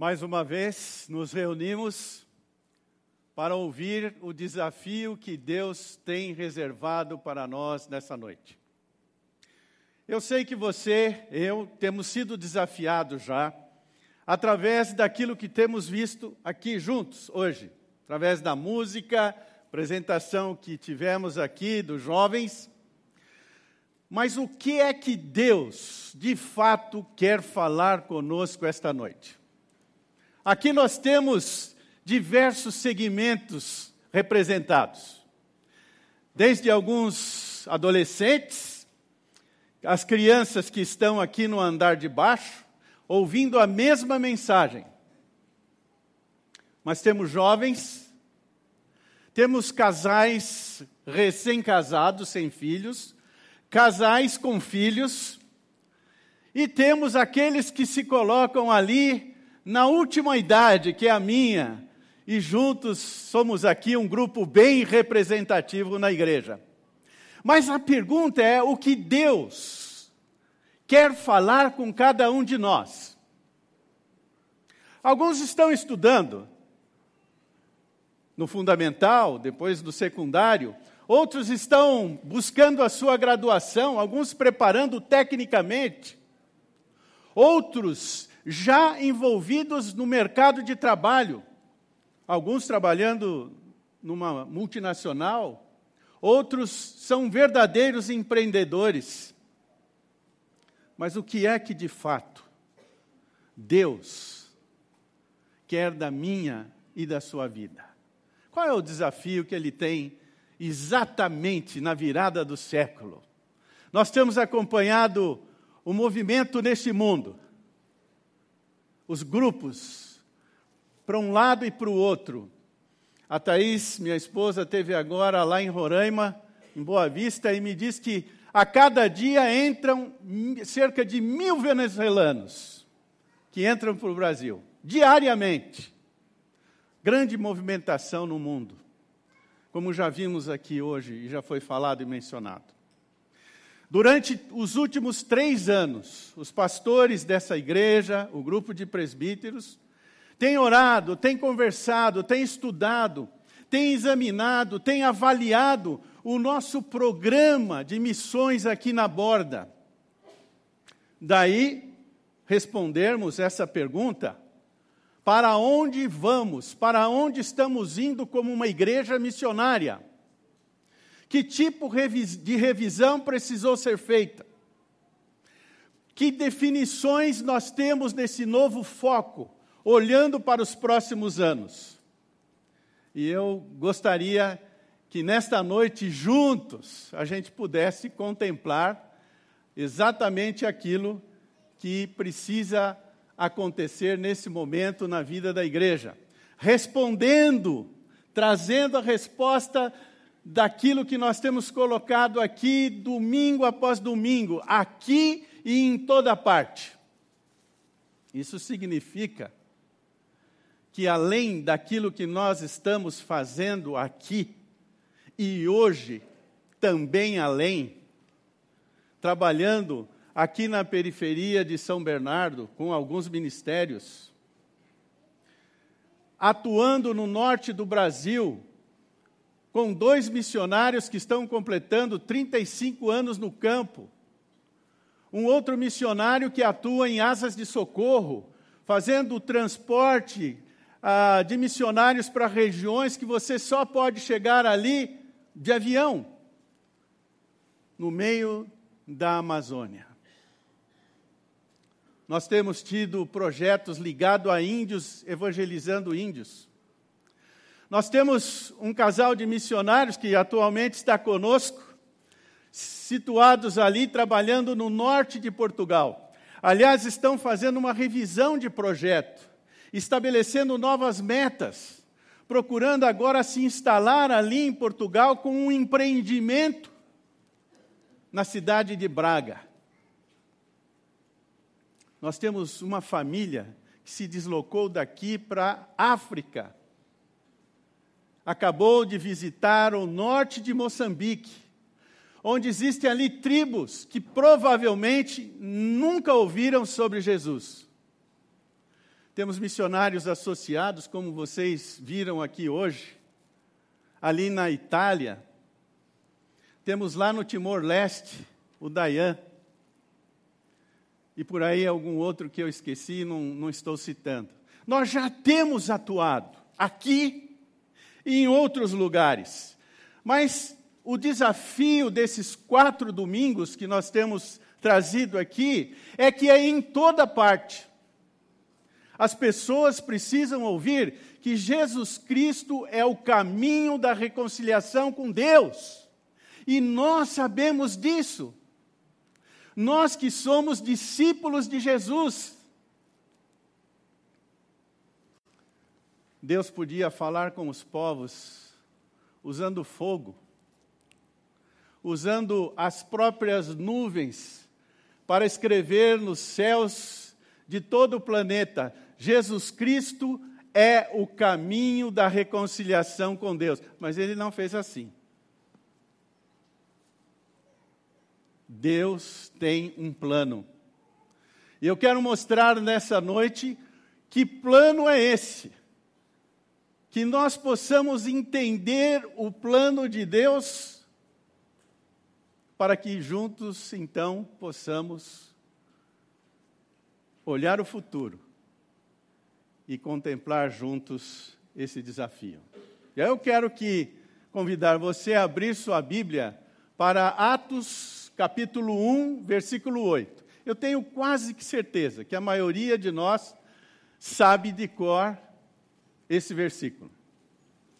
Mais uma vez nos reunimos para ouvir o desafio que Deus tem reservado para nós nessa noite. Eu sei que você, eu, temos sido desafiados já, através daquilo que temos visto aqui juntos hoje, através da música, apresentação que tivemos aqui dos jovens. Mas o que é que Deus, de fato, quer falar conosco esta noite? Aqui nós temos diversos segmentos representados. Desde alguns adolescentes, as crianças que estão aqui no andar de baixo, ouvindo a mesma mensagem. Mas temos jovens, temos casais recém-casados, sem filhos, casais com filhos, e temos aqueles que se colocam ali na última idade, que é a minha, e juntos somos aqui um grupo bem representativo na igreja. Mas a pergunta é: o que Deus quer falar com cada um de nós? Alguns estão estudando no fundamental, depois do secundário, outros estão buscando a sua graduação, alguns preparando tecnicamente, outros já envolvidos no mercado de trabalho, alguns trabalhando numa multinacional, outros são verdadeiros empreendedores. Mas o que é que de fato Deus quer da minha e da sua vida? Qual é o desafio que ele tem exatamente na virada do século? Nós temos acompanhado o movimento nesse mundo os grupos para um lado e para o outro. A Thaís, minha esposa, teve agora lá em Roraima, em Boa Vista, e me disse que a cada dia entram cerca de mil venezuelanos que entram para o Brasil, diariamente. Grande movimentação no mundo, como já vimos aqui hoje e já foi falado e mencionado. Durante os últimos três anos, os pastores dessa igreja, o grupo de presbíteros, têm orado, têm conversado, têm estudado, têm examinado, têm avaliado o nosso programa de missões aqui na borda. Daí, respondermos essa pergunta: para onde vamos? Para onde estamos indo como uma igreja missionária? Que tipo de revisão precisou ser feita? Que definições nós temos nesse novo foco, olhando para os próximos anos? E eu gostaria que nesta noite, juntos, a gente pudesse contemplar exatamente aquilo que precisa acontecer nesse momento na vida da igreja. Respondendo, trazendo a resposta daquilo que nós temos colocado aqui domingo após domingo, aqui e em toda parte. Isso significa que além daquilo que nós estamos fazendo aqui e hoje, também além, trabalhando aqui na periferia de São Bernardo com alguns ministérios, atuando no norte do Brasil, com dois missionários que estão completando 35 anos no campo. Um outro missionário que atua em asas de socorro, fazendo o transporte ah, de missionários para regiões que você só pode chegar ali de avião, no meio da Amazônia. Nós temos tido projetos ligados a índios, evangelizando índios. Nós temos um casal de missionários que atualmente está conosco, situados ali trabalhando no norte de Portugal. Aliás, estão fazendo uma revisão de projeto, estabelecendo novas metas, procurando agora se instalar ali em Portugal com um empreendimento na cidade de Braga. Nós temos uma família que se deslocou daqui para África acabou de visitar o norte de Moçambique, onde existem ali tribos que provavelmente nunca ouviram sobre Jesus. Temos missionários associados, como vocês viram aqui hoje, ali na Itália. Temos lá no Timor-Leste o Dayan. E por aí algum outro que eu esqueci, não, não estou citando. Nós já temos atuado aqui e em outros lugares. Mas o desafio desses quatro domingos que nós temos trazido aqui é que é em toda parte. As pessoas precisam ouvir que Jesus Cristo é o caminho da reconciliação com Deus. E nós sabemos disso. Nós que somos discípulos de Jesus. Deus podia falar com os povos usando fogo, usando as próprias nuvens para escrever nos céus de todo o planeta: Jesus Cristo é o caminho da reconciliação com Deus. Mas ele não fez assim. Deus tem um plano. E eu quero mostrar nessa noite que plano é esse que nós possamos entender o plano de Deus, para que juntos, então, possamos olhar o futuro e contemplar juntos esse desafio. E aí eu quero que convidar você a abrir sua Bíblia para Atos capítulo 1, versículo 8. Eu tenho quase que certeza que a maioria de nós sabe de cor esse versículo.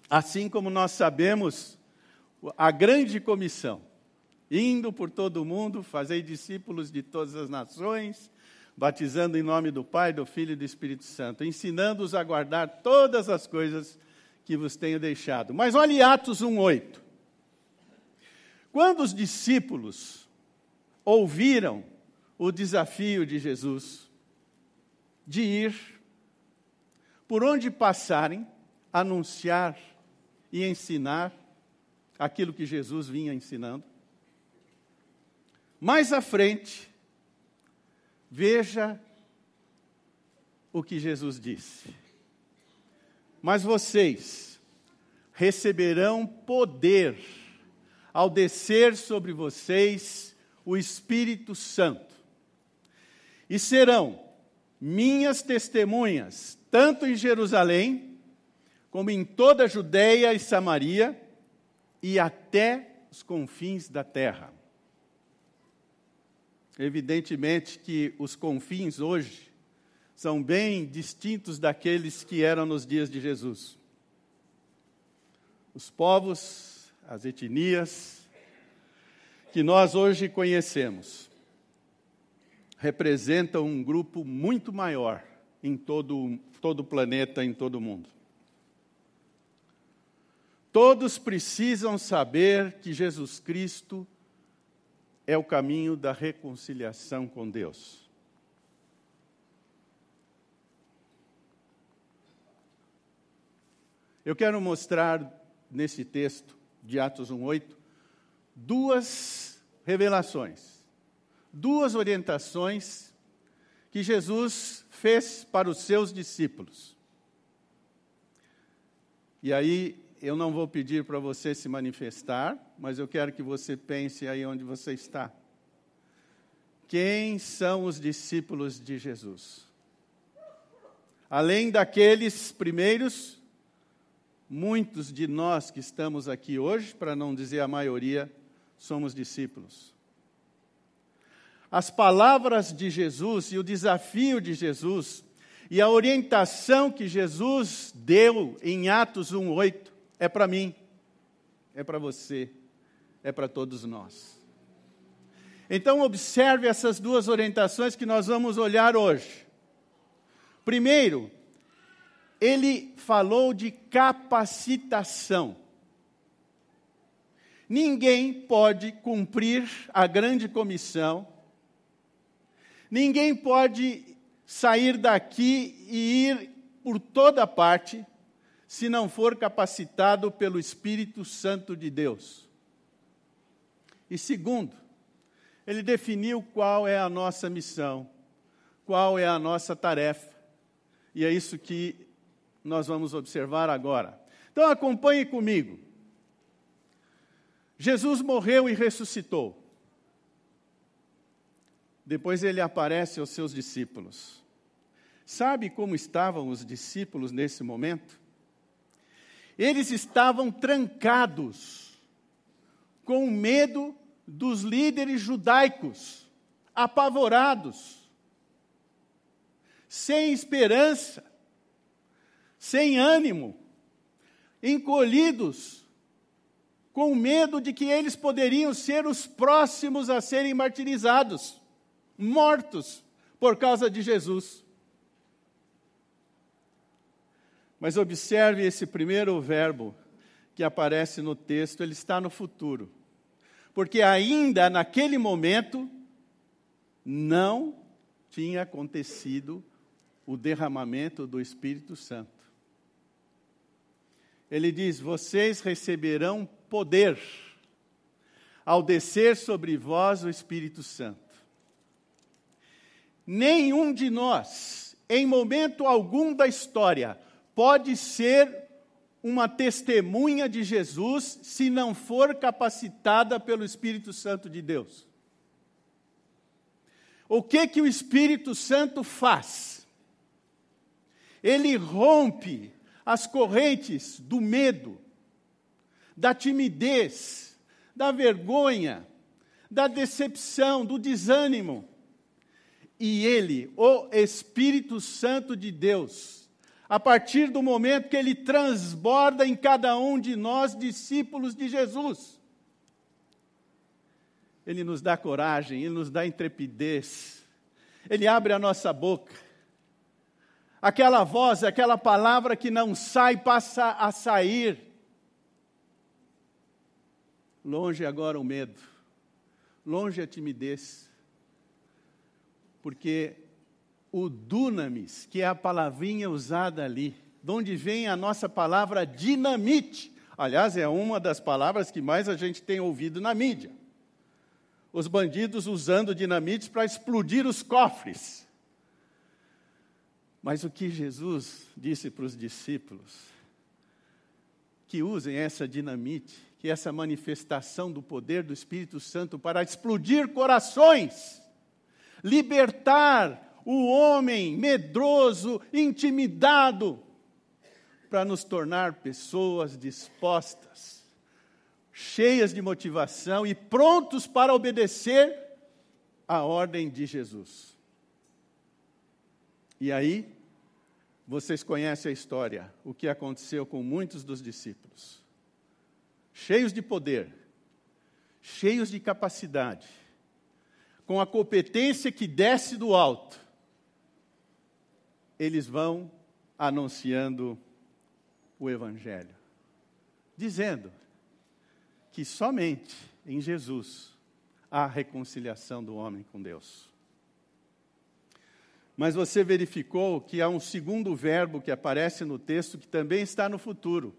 Assim como nós sabemos a grande comissão, indo por todo o mundo, fazei discípulos de todas as nações, batizando em nome do Pai, do Filho e do Espírito Santo, ensinando-os a guardar todas as coisas que vos tenho deixado. Mas olhe Atos 1:8. Quando os discípulos ouviram o desafio de Jesus de ir por onde passarem, anunciar e ensinar aquilo que Jesus vinha ensinando. Mais à frente, veja o que Jesus disse. Mas vocês receberão poder ao descer sobre vocês o Espírito Santo, e serão minhas testemunhas tanto em Jerusalém, como em toda a Judéia e Samaria, e até os confins da terra. Evidentemente que os confins hoje são bem distintos daqueles que eram nos dias de Jesus. Os povos, as etnias que nós hoje conhecemos representam um grupo muito maior em todo, todo o planeta, em todo o mundo. Todos precisam saber que Jesus Cristo é o caminho da reconciliação com Deus. Eu quero mostrar nesse texto de Atos 1:8 duas revelações, duas orientações que Jesus fez para os seus discípulos. E aí eu não vou pedir para você se manifestar, mas eu quero que você pense aí onde você está. Quem são os discípulos de Jesus? Além daqueles primeiros, muitos de nós que estamos aqui hoje, para não dizer a maioria, somos discípulos as palavras de Jesus e o desafio de Jesus e a orientação que Jesus deu em Atos 1:8 é para mim, é para você, é para todos nós. Então observe essas duas orientações que nós vamos olhar hoje. Primeiro, ele falou de capacitação. Ninguém pode cumprir a grande comissão Ninguém pode sair daqui e ir por toda parte se não for capacitado pelo Espírito Santo de Deus. E segundo, ele definiu qual é a nossa missão, qual é a nossa tarefa. E é isso que nós vamos observar agora. Então acompanhe comigo. Jesus morreu e ressuscitou. Depois ele aparece aos seus discípulos. Sabe como estavam os discípulos nesse momento? Eles estavam trancados, com medo dos líderes judaicos, apavorados, sem esperança, sem ânimo, encolhidos, com medo de que eles poderiam ser os próximos a serem martirizados, mortos por causa de Jesus. Mas observe esse primeiro verbo que aparece no texto, ele está no futuro. Porque ainda naquele momento não tinha acontecido o derramamento do Espírito Santo. Ele diz: Vocês receberão poder ao descer sobre vós o Espírito Santo. Nenhum de nós, em momento algum da história, pode ser uma testemunha de Jesus se não for capacitada pelo Espírito Santo de Deus. O que que o Espírito Santo faz? Ele rompe as correntes do medo, da timidez, da vergonha, da decepção, do desânimo. E ele, o Espírito Santo de Deus, a partir do momento que ele transborda em cada um de nós, discípulos de Jesus. Ele nos dá coragem, ele nos dá intrepidez, ele abre a nossa boca. Aquela voz, aquela palavra que não sai, passa a sair. Longe agora o medo, longe a timidez, porque o dunamis, que é a palavrinha usada ali, de onde vem a nossa palavra dinamite. Aliás, é uma das palavras que mais a gente tem ouvido na mídia. Os bandidos usando dinamite para explodir os cofres. Mas o que Jesus disse para os discípulos? Que usem essa dinamite, que é essa manifestação do poder do Espírito Santo para explodir corações, libertar o homem medroso, intimidado, para nos tornar pessoas dispostas, cheias de motivação e prontos para obedecer a ordem de Jesus. E aí, vocês conhecem a história, o que aconteceu com muitos dos discípulos. Cheios de poder, cheios de capacidade, com a competência que desce do alto, eles vão anunciando o Evangelho, dizendo que somente em Jesus há reconciliação do homem com Deus. Mas você verificou que há um segundo verbo que aparece no texto que também está no futuro.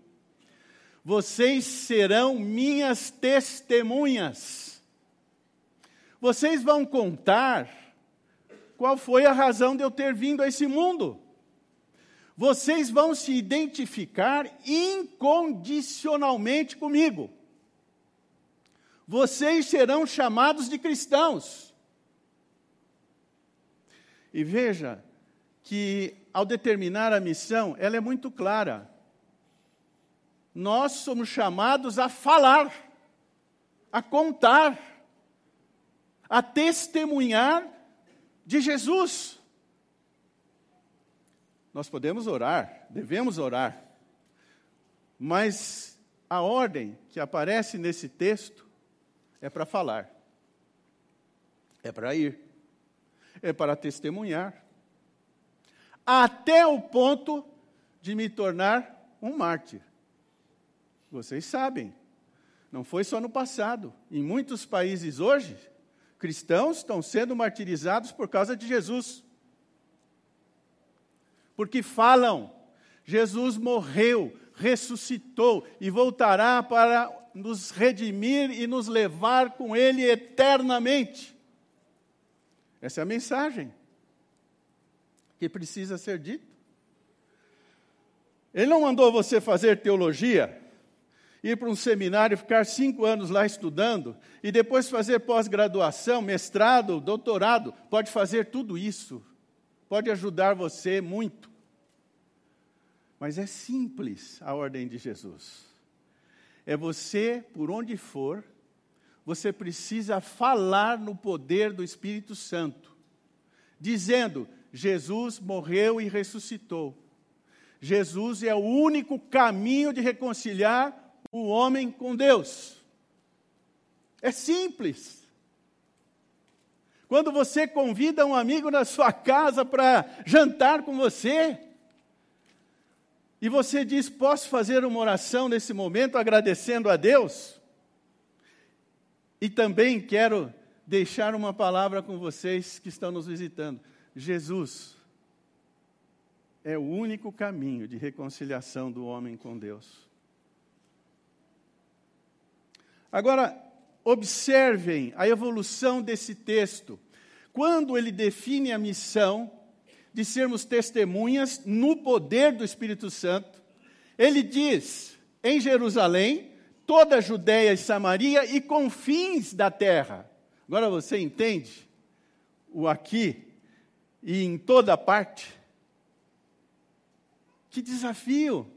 Vocês serão minhas testemunhas. Vocês vão contar qual foi a razão de eu ter vindo a esse mundo. Vocês vão se identificar incondicionalmente comigo. Vocês serão chamados de cristãos. E veja que, ao determinar a missão, ela é muito clara. Nós somos chamados a falar, a contar, a testemunhar de Jesus. Nós podemos orar, devemos orar, mas a ordem que aparece nesse texto é para falar, é para ir, é para testemunhar, até o ponto de me tornar um mártir. Vocês sabem, não foi só no passado, em muitos países hoje, cristãos estão sendo martirizados por causa de Jesus. Porque falam, Jesus morreu, ressuscitou e voltará para nos redimir e nos levar com Ele eternamente. Essa é a mensagem que precisa ser dita. Ele não mandou você fazer teologia, ir para um seminário, ficar cinco anos lá estudando, e depois fazer pós-graduação, mestrado, doutorado. Pode fazer tudo isso, pode ajudar você muito. Mas é simples a ordem de Jesus. É você, por onde for, você precisa falar no poder do Espírito Santo, dizendo: Jesus morreu e ressuscitou. Jesus é o único caminho de reconciliar o homem com Deus. É simples. Quando você convida um amigo na sua casa para jantar com você, e você diz: Posso fazer uma oração nesse momento agradecendo a Deus? E também quero deixar uma palavra com vocês que estão nos visitando. Jesus é o único caminho de reconciliação do homem com Deus. Agora, observem a evolução desse texto. Quando ele define a missão de sermos testemunhas no poder do Espírito Santo, ele diz: em Jerusalém, toda a Judéia e Samaria e confins da terra. Agora você entende o aqui e em toda parte? Que desafio!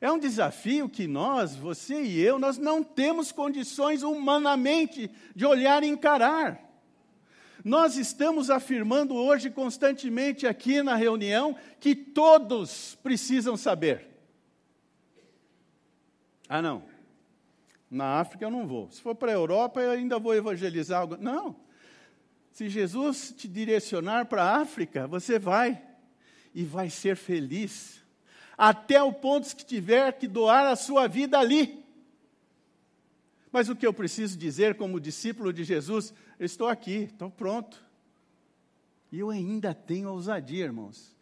É um desafio que nós, você e eu, nós não temos condições humanamente de olhar e encarar. Nós estamos afirmando hoje constantemente aqui na reunião que todos precisam saber. Ah, não. Na África eu não vou. Se for para a Europa, eu ainda vou evangelizar. Algo. Não. Se Jesus te direcionar para a África, você vai e vai ser feliz até o ponto que tiver que doar a sua vida ali. Mas o que eu preciso dizer como discípulo de Jesus, eu estou aqui, estou pronto. E eu ainda tenho ousadia, irmãos,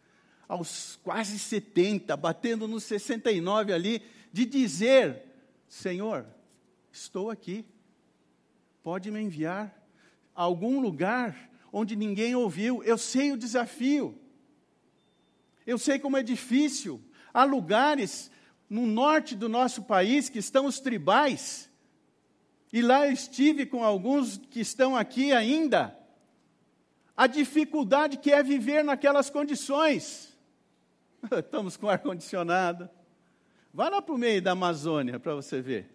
aos quase 70, batendo nos 69 ali, de dizer: Senhor, estou aqui, pode me enviar a algum lugar onde ninguém ouviu, eu sei o desafio, eu sei como é difícil, Há lugares no norte do nosso país que estão os tribais, e lá eu estive com alguns que estão aqui ainda. A dificuldade que é viver naquelas condições. Estamos com ar-condicionado. Vá lá para o meio da Amazônia para você ver.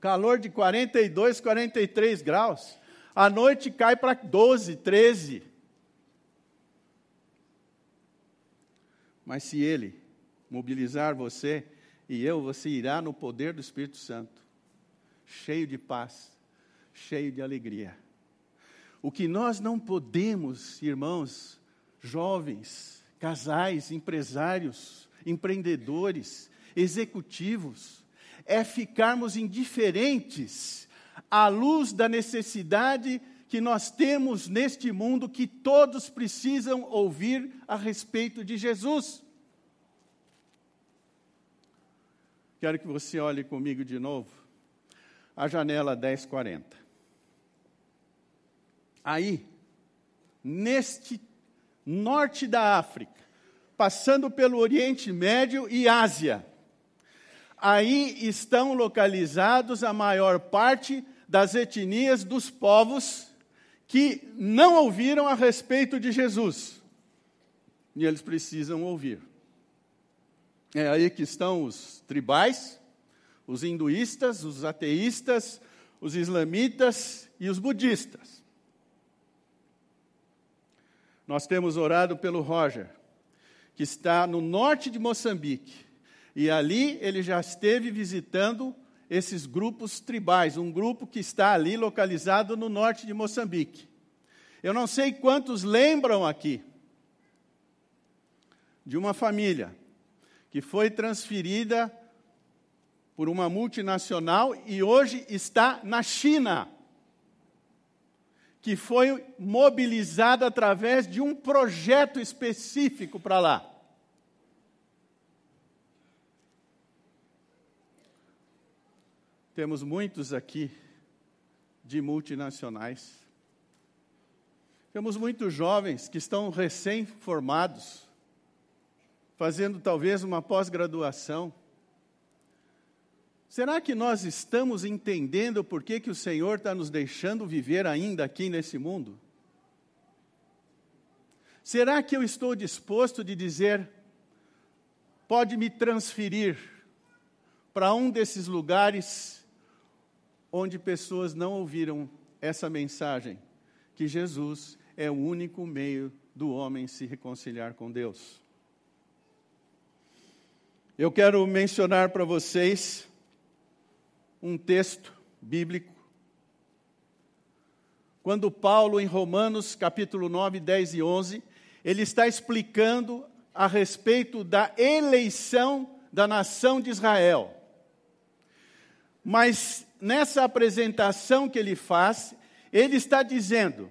Calor de 42, 43 graus. À noite cai para 12, 13. Mas se Ele mobilizar você e eu, você irá no poder do Espírito Santo, cheio de paz, cheio de alegria. O que nós não podemos, irmãos, jovens, casais, empresários, empreendedores, executivos, é ficarmos indiferentes à luz da necessidade que nós temos neste mundo que todos precisam ouvir a respeito de Jesus. Quero que você olhe comigo de novo a janela 1040. Aí, neste norte da África, passando pelo Oriente Médio e Ásia, aí estão localizados a maior parte das etnias dos povos que não ouviram a respeito de Jesus. E eles precisam ouvir. É aí que estão os tribais, os hinduístas, os ateístas, os islamitas e os budistas. Nós temos orado pelo Roger, que está no norte de Moçambique. E ali ele já esteve visitando esses grupos tribais, um grupo que está ali localizado no norte de Moçambique. Eu não sei quantos lembram aqui de uma família que foi transferida por uma multinacional e hoje está na China, que foi mobilizada através de um projeto específico para lá. Temos muitos aqui de multinacionais. Temos muitos jovens que estão recém-formados, fazendo talvez uma pós-graduação. Será que nós estamos entendendo por que, que o Senhor está nos deixando viver ainda aqui nesse mundo? Será que eu estou disposto de dizer, pode me transferir para um desses lugares onde pessoas não ouviram essa mensagem, que Jesus é o único meio do homem se reconciliar com Deus? Eu quero mencionar para vocês um texto bíblico. Quando Paulo, em Romanos capítulo 9, 10 e 11, ele está explicando a respeito da eleição da nação de Israel. Mas nessa apresentação que ele faz, ele está dizendo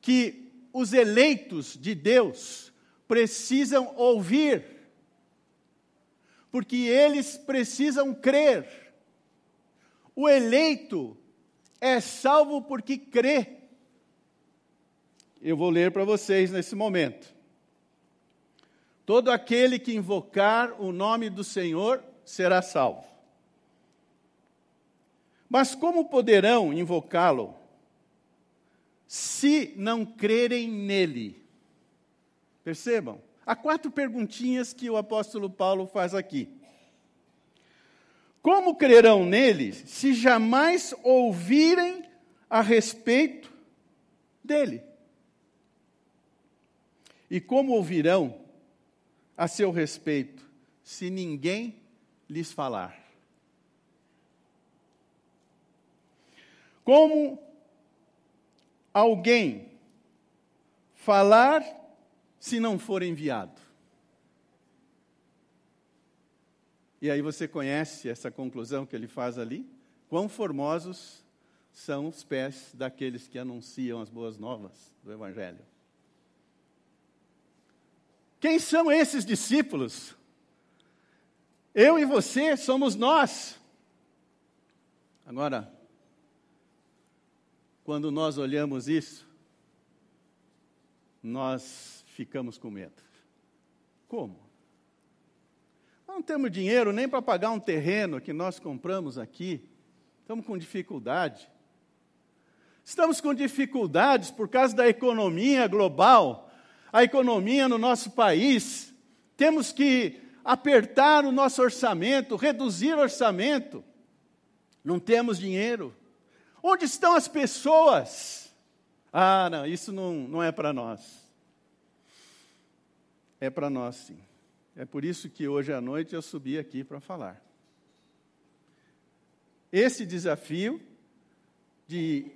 que os eleitos de Deus precisam ouvir, porque eles precisam crer. O eleito é salvo porque crê. Eu vou ler para vocês nesse momento. Todo aquele que invocar o nome do Senhor será salvo. Mas como poderão invocá-lo se não crerem nele? Percebam? Há quatro perguntinhas que o apóstolo Paulo faz aqui. Como crerão nele se jamais ouvirem a respeito dele? E como ouvirão a seu respeito se ninguém lhes falar? Como alguém falar se não for enviado? E aí você conhece essa conclusão que ele faz ali? Quão formosos são os pés daqueles que anunciam as boas novas do Evangelho. Quem são esses discípulos? Eu e você somos nós. Agora, quando nós olhamos isso, nós ficamos com medo. Como? Não temos dinheiro nem para pagar um terreno que nós compramos aqui. Estamos com dificuldade. Estamos com dificuldades por causa da economia global, a economia no nosso país. Temos que apertar o nosso orçamento, reduzir o orçamento. Não temos dinheiro. Onde estão as pessoas? Ah, não, isso não, não é para nós. É para nós, sim. É por isso que hoje à noite eu subi aqui para falar. Esse desafio de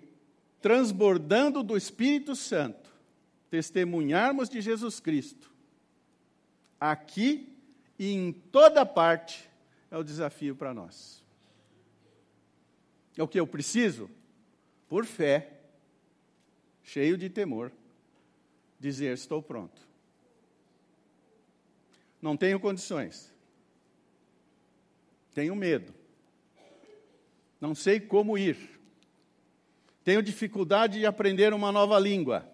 transbordando do Espírito Santo, testemunharmos de Jesus Cristo, aqui e em toda parte, é o desafio para nós. É o que eu preciso? Por fé, cheio de temor, dizer: estou pronto. Não tenho condições. Tenho medo. Não sei como ir. Tenho dificuldade de aprender uma nova língua.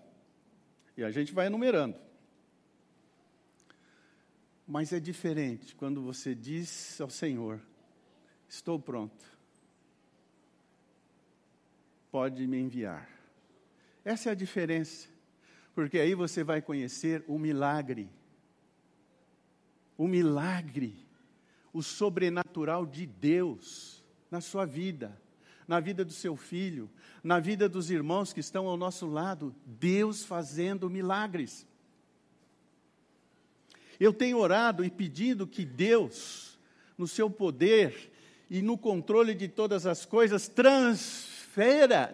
E a gente vai enumerando. Mas é diferente quando você diz ao Senhor: Estou pronto. Pode me enviar. Essa é a diferença. Porque aí você vai conhecer o milagre o milagre, o sobrenatural de Deus na sua vida, na vida do seu filho, na vida dos irmãos que estão ao nosso lado, Deus fazendo milagres. Eu tenho orado e pedido que Deus, no seu poder e no controle de todas as coisas, transfera,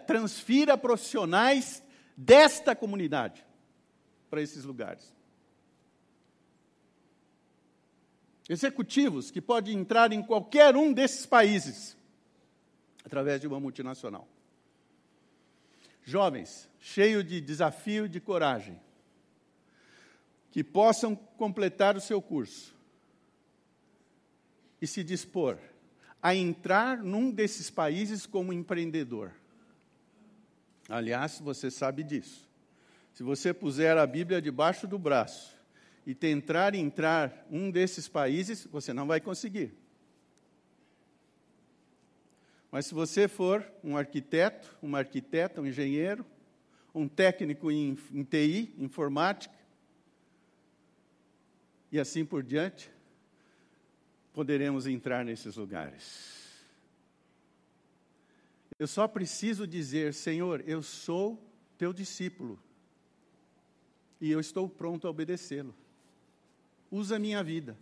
transfira profissionais desta comunidade para esses lugares. executivos que podem entrar em qualquer um desses países através de uma multinacional. Jovens, cheios de desafio e de coragem, que possam completar o seu curso e se dispor a entrar num desses países como empreendedor. Aliás, você sabe disso. Se você puser a Bíblia debaixo do braço e tentar entrar um desses países, você não vai conseguir. Mas se você for um arquiteto, uma arquiteta, um engenheiro, um técnico em, em TI, informática, e assim por diante, poderemos entrar nesses lugares. Eu só preciso dizer, Senhor, eu sou teu discípulo e eu estou pronto a obedecê-lo. Usa a minha vida.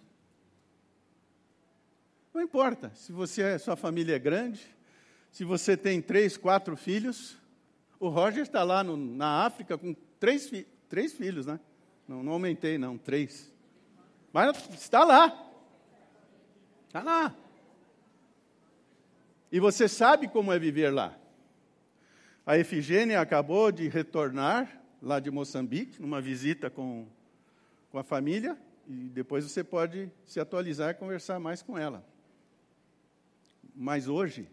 Não importa se você, sua família é grande, se você tem três, quatro filhos. O Roger está lá no, na África com três, três filhos, né? Não, não aumentei, não, três. Mas está lá. Está lá. E você sabe como é viver lá. A Efigênia acabou de retornar lá de Moçambique, numa visita com, com a família, e depois você pode se atualizar e conversar mais com ela. Mas hoje,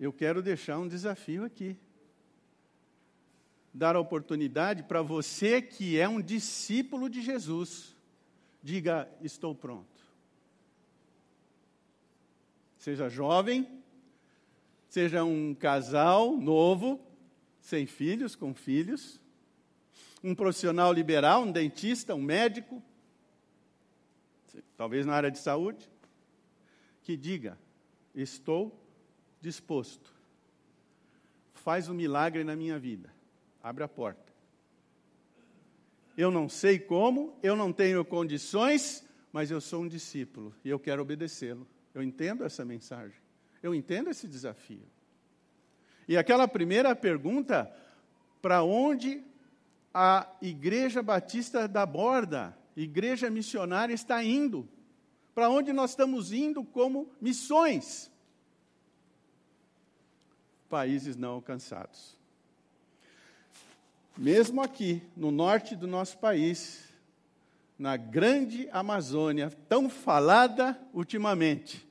eu quero deixar um desafio aqui. Dar a oportunidade para você que é um discípulo de Jesus, diga: Estou pronto. Seja jovem, seja um casal novo, sem filhos, com filhos, um profissional liberal, um dentista, um médico, talvez na área de saúde, que diga: Estou disposto. Faz um milagre na minha vida. Abre a porta. Eu não sei como, eu não tenho condições, mas eu sou um discípulo e eu quero obedecê-lo. Eu entendo essa mensagem. Eu entendo esse desafio. E aquela primeira pergunta, para onde a Igreja Batista da Borda, Igreja Missionária, está indo? Para onde nós estamos indo como missões? Países não alcançados. Mesmo aqui, no norte do nosso país, na grande Amazônia, tão falada ultimamente.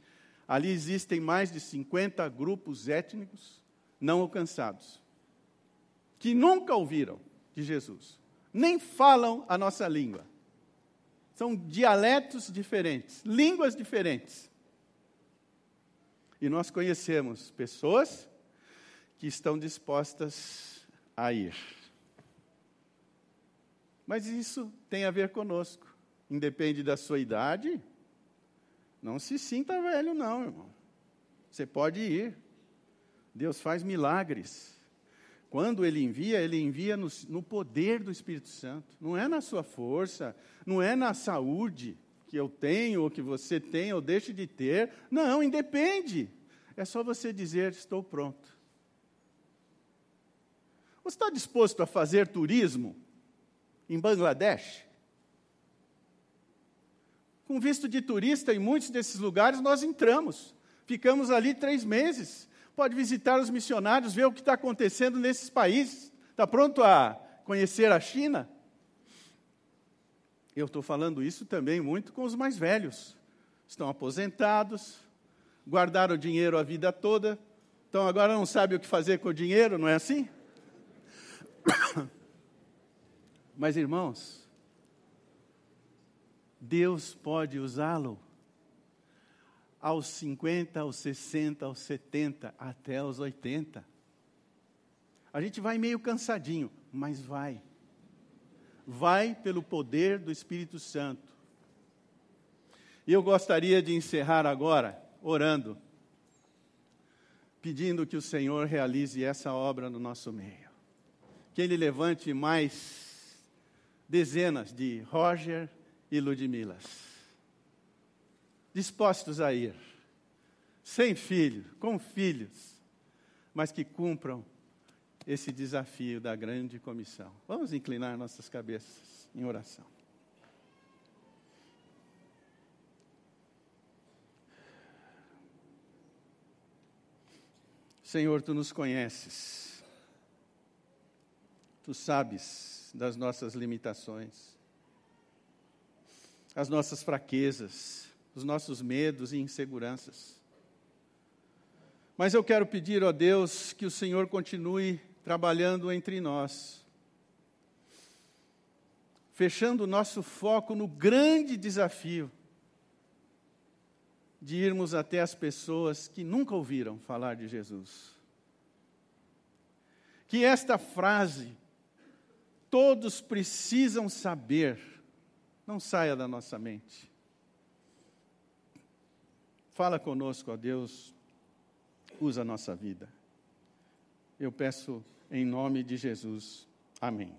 Ali existem mais de 50 grupos étnicos não alcançados, que nunca ouviram de Jesus, nem falam a nossa língua. São dialetos diferentes, línguas diferentes. E nós conhecemos pessoas que estão dispostas a ir. Mas isso tem a ver conosco. Independe da sua idade. Não se sinta velho, não, irmão. Você pode ir. Deus faz milagres. Quando Ele envia, Ele envia no, no, poder do Espírito Santo. Não é na sua força, não é na saúde que eu tenho, ou que você tem, ou deixe de ter. Não, independe. É só você dizer: estou pronto. Você está disposto a fazer turismo? Em Bangladesh. Com visto de turista, em muitos desses lugares nós entramos. Ficamos ali três meses. Pode visitar os missionários, ver o que está acontecendo nesses países. Está pronto a conhecer a China? Eu estou falando isso também muito com os mais velhos. Estão aposentados, guardaram dinheiro a vida toda, então agora não sabem o que fazer com o dinheiro, não é assim? Mas, irmãos, Deus pode usá-lo aos 50, aos 60, aos 70, até aos 80. A gente vai meio cansadinho, mas vai. Vai pelo poder do Espírito Santo. E eu gostaria de encerrar agora orando, pedindo que o Senhor realize essa obra no nosso meio. Que Ele levante mais dezenas de Roger e Ludmilas, dispostos a ir, sem filho, com filhos, mas que cumpram esse desafio da grande comissão. Vamos inclinar nossas cabeças em oração. Senhor, tu nos conheces, tu sabes das nossas limitações, as nossas fraquezas, os nossos medos e inseguranças. Mas eu quero pedir a Deus que o Senhor continue trabalhando entre nós, fechando o nosso foco no grande desafio de irmos até as pessoas que nunca ouviram falar de Jesus. Que esta frase, todos precisam saber, não saia da nossa mente. Fala conosco, ó Deus, usa a nossa vida. Eu peço em nome de Jesus. Amém.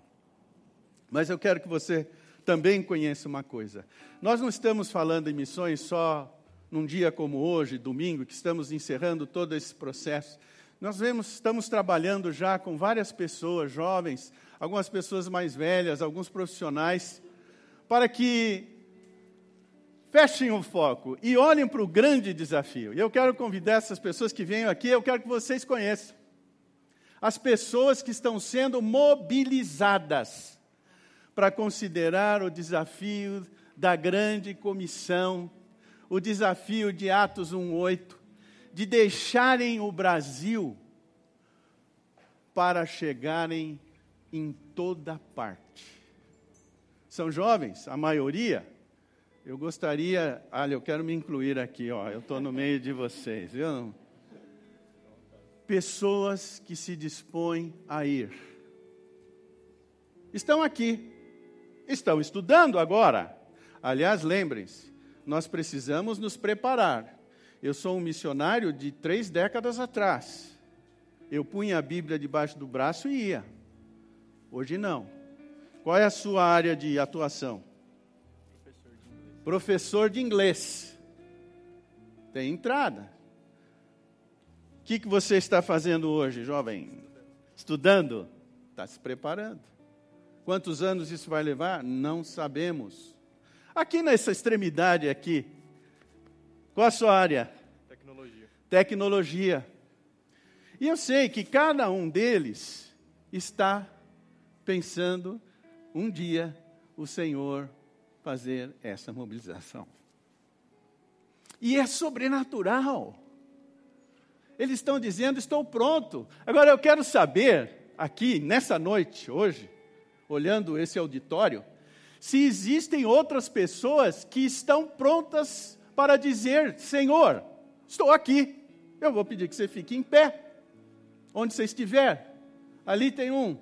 Mas eu quero que você também conheça uma coisa. Nós não estamos falando em missões só num dia como hoje, domingo, que estamos encerrando todo esse processo. Nós vemos, estamos trabalhando já com várias pessoas, jovens, algumas pessoas mais velhas, alguns profissionais, para que fechem o foco e olhem para o grande desafio. E eu quero convidar essas pessoas que venham aqui, eu quero que vocês conheçam. As pessoas que estão sendo mobilizadas para considerar o desafio da grande comissão o desafio de Atos 1:8 de deixarem o Brasil para chegarem em toda parte. São jovens, a maioria. Eu gostaria, olha, eu quero me incluir aqui, ó, eu estou no meio de vocês, viu? Pessoas que se dispõem a ir. Estão aqui, estão estudando agora. Aliás, lembrem-se, nós precisamos nos preparar. Eu sou um missionário de três décadas atrás. Eu punha a Bíblia debaixo do braço e ia. Hoje não. Qual é a sua área de atuação? Professor de inglês. Professor de inglês. Tem entrada. O que, que você está fazendo hoje, jovem? Estudando? Está se preparando. Quantos anos isso vai levar? Não sabemos. Aqui nessa extremidade aqui, qual a sua área? Tecnologia. Tecnologia. E eu sei que cada um deles está pensando um dia o Senhor fazer essa mobilização. E é sobrenatural. Eles estão dizendo: estou pronto. Agora eu quero saber, aqui, nessa noite, hoje, olhando esse auditório, se existem outras pessoas que estão prontas para dizer: Senhor, estou aqui. Eu vou pedir que você fique em pé, onde você estiver. Ali tem um.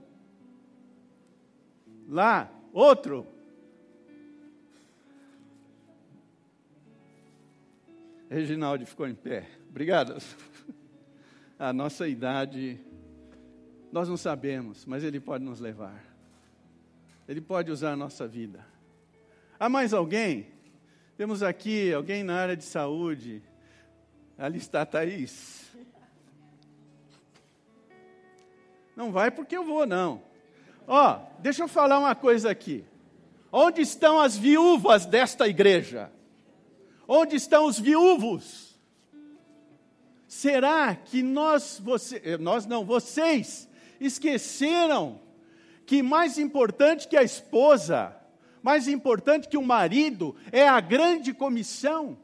Lá, outro. Reginaldo ficou em pé. Obrigado. A nossa idade, nós não sabemos, mas Ele pode nos levar. Ele pode usar a nossa vida. Há mais alguém? Temos aqui alguém na área de saúde. Ali está a Thaís. Não vai porque eu vou, não. Ó, oh, deixa eu falar uma coisa aqui. Onde estão as viúvas desta igreja? Onde estão os viúvos? Será que nós, você, eh, nós não, vocês esqueceram que mais importante que a esposa, mais importante que o marido, é a grande comissão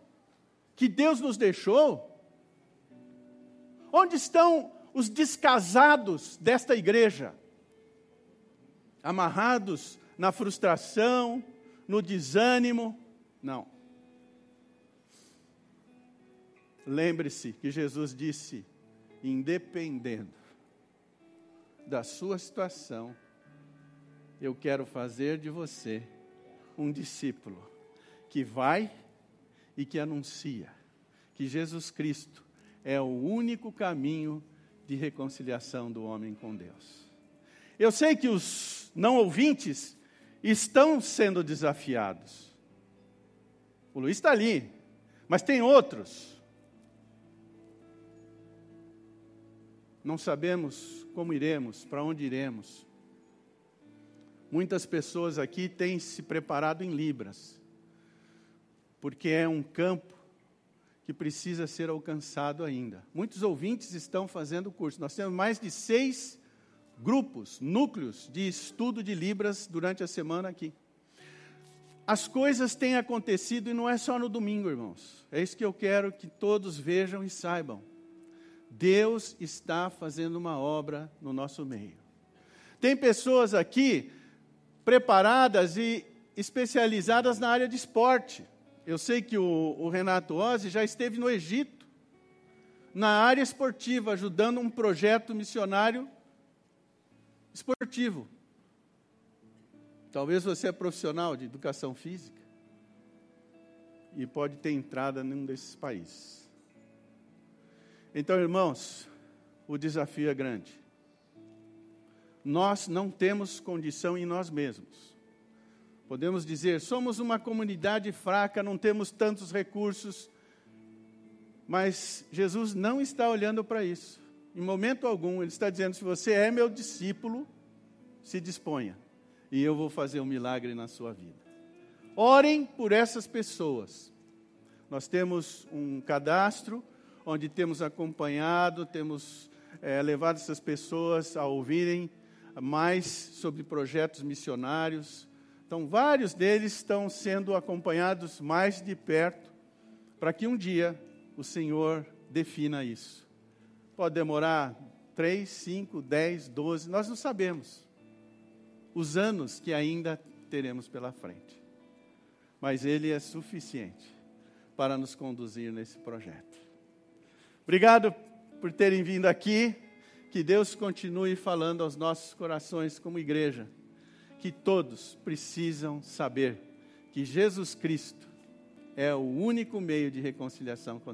que Deus nos deixou? Onde estão os descasados desta igreja? Amarrados na frustração, no desânimo? Não. Lembre-se que Jesus disse: independendo da sua situação, eu quero fazer de você um discípulo que vai e que anuncia que Jesus Cristo é o único caminho de reconciliação do homem com Deus. Eu sei que os não ouvintes estão sendo desafiados. O Luiz está ali, mas tem outros. Não sabemos como iremos, para onde iremos. Muitas pessoas aqui têm se preparado em Libras, porque é um campo que precisa ser alcançado ainda. Muitos ouvintes estão fazendo curso. Nós temos mais de seis grupos, núcleos de estudo de Libras durante a semana aqui. As coisas têm acontecido e não é só no domingo, irmãos. É isso que eu quero que todos vejam e saibam. Deus está fazendo uma obra no nosso meio. Tem pessoas aqui preparadas e especializadas na área de esporte. Eu sei que o, o Renato Ozzi já esteve no Egito, na área esportiva, ajudando um projeto missionário esportivo. Talvez você é profissional de educação física e pode ter entrada num desses países. Então, irmãos, o desafio é grande. Nós não temos condição em nós mesmos. Podemos dizer, somos uma comunidade fraca, não temos tantos recursos, mas Jesus não está olhando para isso. Em momento algum, Ele está dizendo: se você é meu discípulo, se disponha, e eu vou fazer um milagre na sua vida. Orem por essas pessoas. Nós temos um cadastro onde temos acompanhado, temos é, levado essas pessoas a ouvirem mais sobre projetos missionários. Então, vários deles estão sendo acompanhados mais de perto, para que um dia o Senhor defina isso. Pode demorar três, cinco, dez, doze, nós não sabemos os anos que ainda teremos pela frente. Mas Ele é suficiente para nos conduzir nesse projeto. Obrigado por terem vindo aqui. Que Deus continue falando aos nossos corações como igreja. Que todos precisam saber que Jesus Cristo é o único meio de reconciliação com Deus.